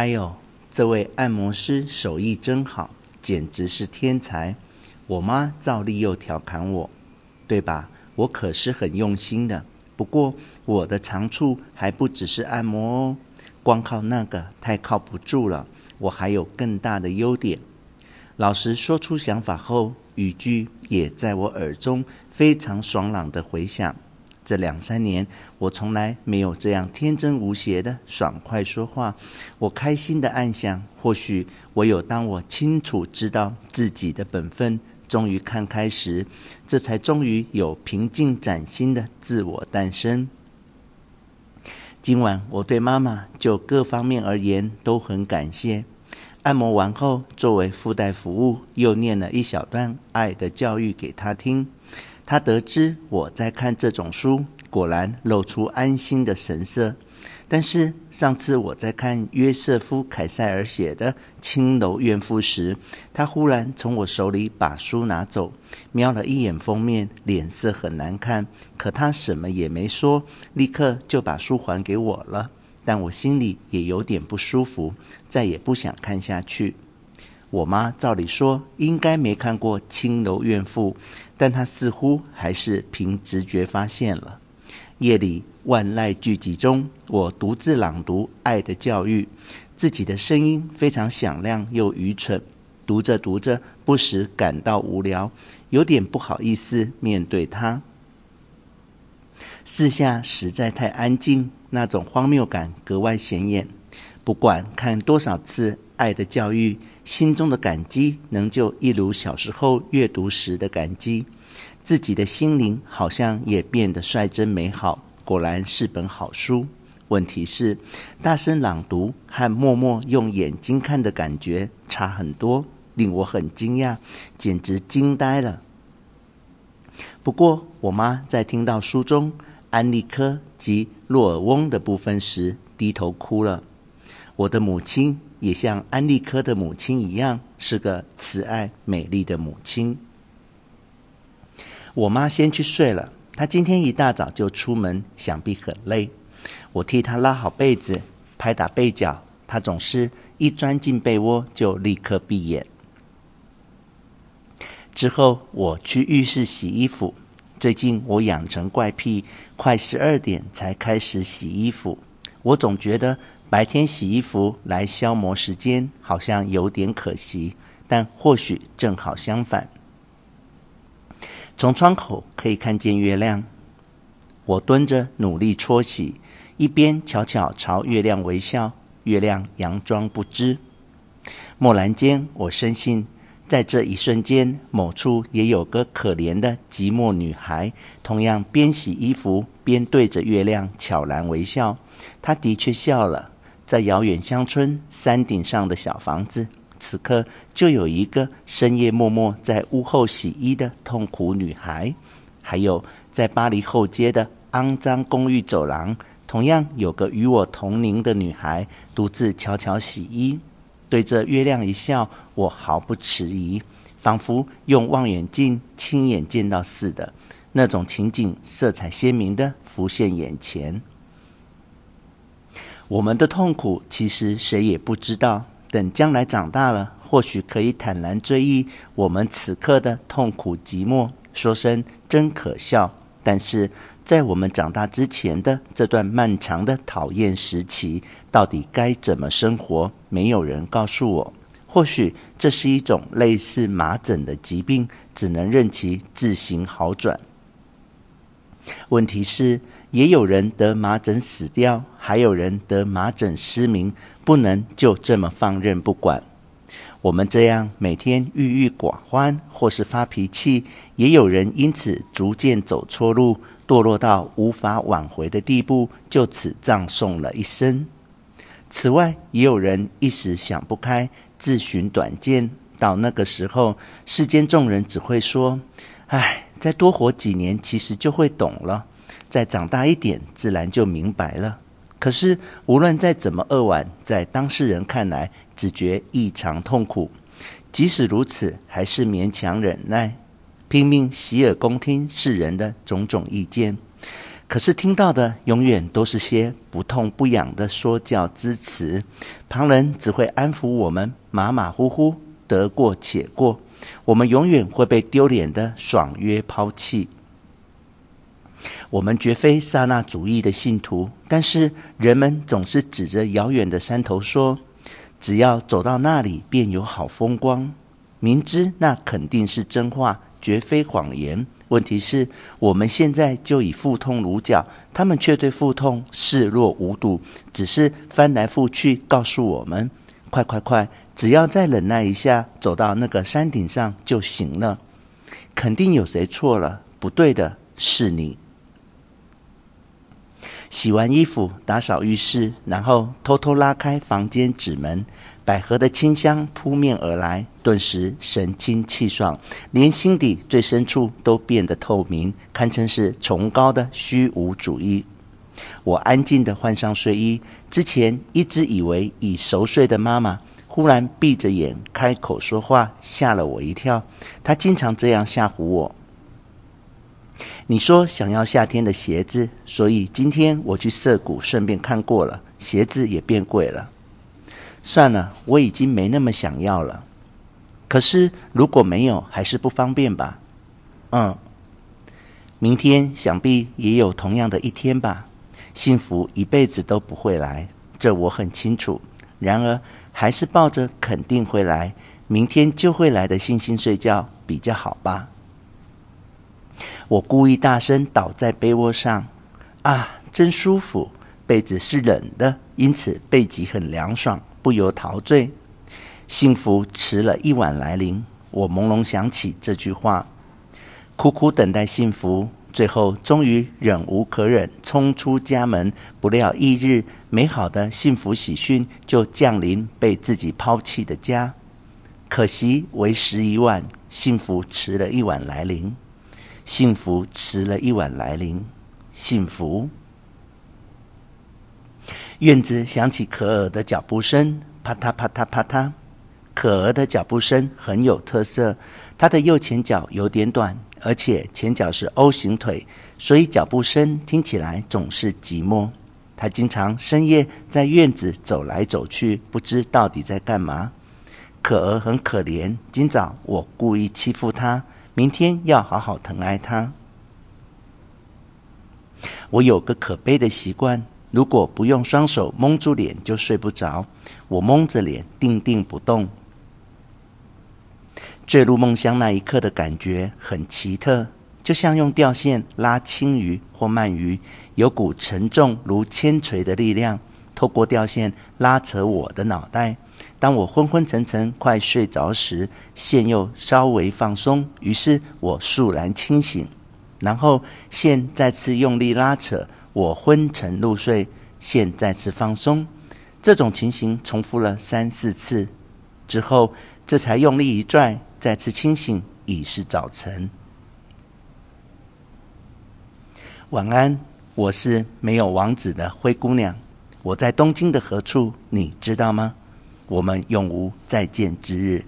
哎呦，这位按摩师手艺真好，简直是天才！我妈照例又调侃我，对吧？我可是很用心的。不过我的长处还不只是按摩哦，光靠那个太靠不住了。我还有更大的优点。老实说出想法后，语句也在我耳中非常爽朗的回响。这两三年，我从来没有这样天真无邪的爽快说话。我开心的暗想，或许唯有当我清楚知道自己的本分，终于看开时，这才终于有平静崭新的自我诞生。今晚我对妈妈就各方面而言都很感谢。按摩完后，作为附带服务，又念了一小段爱的教育给她听。他得知我在看这种书，果然露出安心的神色。但是上次我在看约瑟夫·凯塞尔写的《青楼怨妇》时，他忽然从我手里把书拿走，瞄了一眼封面，脸色很难看。可他什么也没说，立刻就把书还给我了。但我心里也有点不舒服，再也不想看下去。我妈照理说应该没看过《青楼怨妇》，但她似乎还是凭直觉发现了。夜里。万籁俱寂中，我独自朗读《爱的教育》，自己的声音非常响亮又愚蠢。读着读着，不时感到无聊，有点不好意思面对他。四下实在太安静，那种荒谬感格外显眼。不管看多少次《爱的教育》，心中的感激仍旧一如小时候阅读时的感激。自己的心灵好像也变得率真美好。果然是本好书。问题是，大声朗读和默默用眼睛看的感觉差很多，令我很惊讶，简直惊呆了。不过，我妈在听到书中安利科及洛尔翁的部分时，低头哭了。我的母亲也像安利科的母亲一样，是个慈爱美丽的母亲。我妈先去睡了。她今天一大早就出门，想必很累。我替她拉好被子，拍打被角。她总是一钻进被窝就立刻闭眼。之后我去浴室洗衣服。最近我养成怪癖，快十二点才开始洗衣服。我总觉得白天洗衣服来消磨时间，好像有点可惜。但或许正好相反。从窗口可以看见月亮，我蹲着努力搓洗，一边悄悄朝月亮微笑。月亮佯装不知。蓦然间，我深信，在这一瞬间，某处也有个可怜的寂寞女孩，同样边洗衣服边对着月亮悄然微笑。她的确笑了，在遥远乡村山顶上的小房子。此刻就有一个深夜默默在屋后洗衣的痛苦女孩，还有在巴黎后街的肮脏公寓走廊，同样有个与我同龄的女孩独自悄悄洗衣，对着月亮一笑，我毫不迟疑，仿佛用望远镜亲眼见到似的，那种情景色彩鲜明地浮现眼前。我们的痛苦其实谁也不知道。等将来长大了，或许可以坦然追忆我们此刻的痛苦寂寞，说声真可笑。但是在我们长大之前的这段漫长的讨厌时期，到底该怎么生活？没有人告诉我。或许这是一种类似麻疹的疾病，只能任其自行好转。问题是，也有人得麻疹死掉，还有人得麻疹失明。不能就这么放任不管。我们这样每天郁郁寡欢，或是发脾气，也有人因此逐渐走错路，堕落到无法挽回的地步，就此葬送了一生。此外，也有人一时想不开，自寻短见。到那个时候，世间众人只会说：“唉，再多活几年，其实就会懂了；再长大一点，自然就明白了。”可是，无论再怎么扼腕，在当事人看来，只觉异常痛苦。即使如此，还是勉强忍耐，拼命洗耳恭听世人的种种意见。可是听到的永远都是些不痛不痒的说教之词，旁人只会安抚我们马马虎虎，得过且过，我们永远会被丢脸的爽约抛弃。我们绝非刹那主义的信徒，但是人们总是指着遥远的山头说：“只要走到那里，便有好风光。”明知那肯定是真话，绝非谎言。问题是，我们现在就已腹痛如绞，他们却对腹痛视若无睹，只是翻来覆去告诉我们：“快快快，只要再忍耐一下，走到那个山顶上就行了。”肯定有谁错了？不对的是你。洗完衣服，打扫浴室，然后偷偷拉开房间纸门，百合的清香扑面而来，顿时神清气爽，连心底最深处都变得透明，堪称是崇高的虚无主义。我安静地换上睡衣，之前一直以为已熟睡的妈妈，忽然闭着眼开口说话，吓了我一跳。她经常这样吓唬我。你说想要夏天的鞋子，所以今天我去涩谷顺便看过了，鞋子也变贵了。算了，我已经没那么想要了。可是如果没有，还是不方便吧？嗯，明天想必也有同样的一天吧。幸福一辈子都不会来，这我很清楚。然而，还是抱着肯定会来，明天就会来的信心睡觉比较好吧。我故意大声倒在被窝上，啊，真舒服！被子是冷的，因此背脊很凉爽，不由陶醉。幸福迟了一晚来临，我朦胧想起这句话，苦苦等待幸福，最后终于忍无可忍，冲出家门。不料翌日，美好的幸福喜讯就降临被自己抛弃的家。可惜为时已晚，幸福迟了一晚来临。幸福迟了一晚来临，幸福。院子响起可儿的脚步声，啪嗒啪嗒啪嗒。可儿的脚步声很有特色，她的右前脚有点短，而且前脚是 O 型腿，所以脚步声听起来总是寂寞。她经常深夜在院子走来走去，不知到底在干嘛。可儿很可怜，今早我故意欺负她。明天要好好疼爱他。我有个可悲的习惯，如果不用双手蒙住脸就睡不着。我蒙着脸，定定不动。坠入梦乡那一刻的感觉很奇特，就像用吊线拉青鱼或鳗鱼，有股沉重如铅锤的力量，透过吊线拉扯我的脑袋。当我昏昏沉沉、快睡着时，线又稍微放松，于是我肃然清醒。然后线再次用力拉扯，我昏沉入睡，线再次放松。这种情形重复了三四次之后，这才用力一拽，再次清醒，已是早晨。晚安，我是没有王子的灰姑娘。我在东京的何处？你知道吗？我们永无再见之日。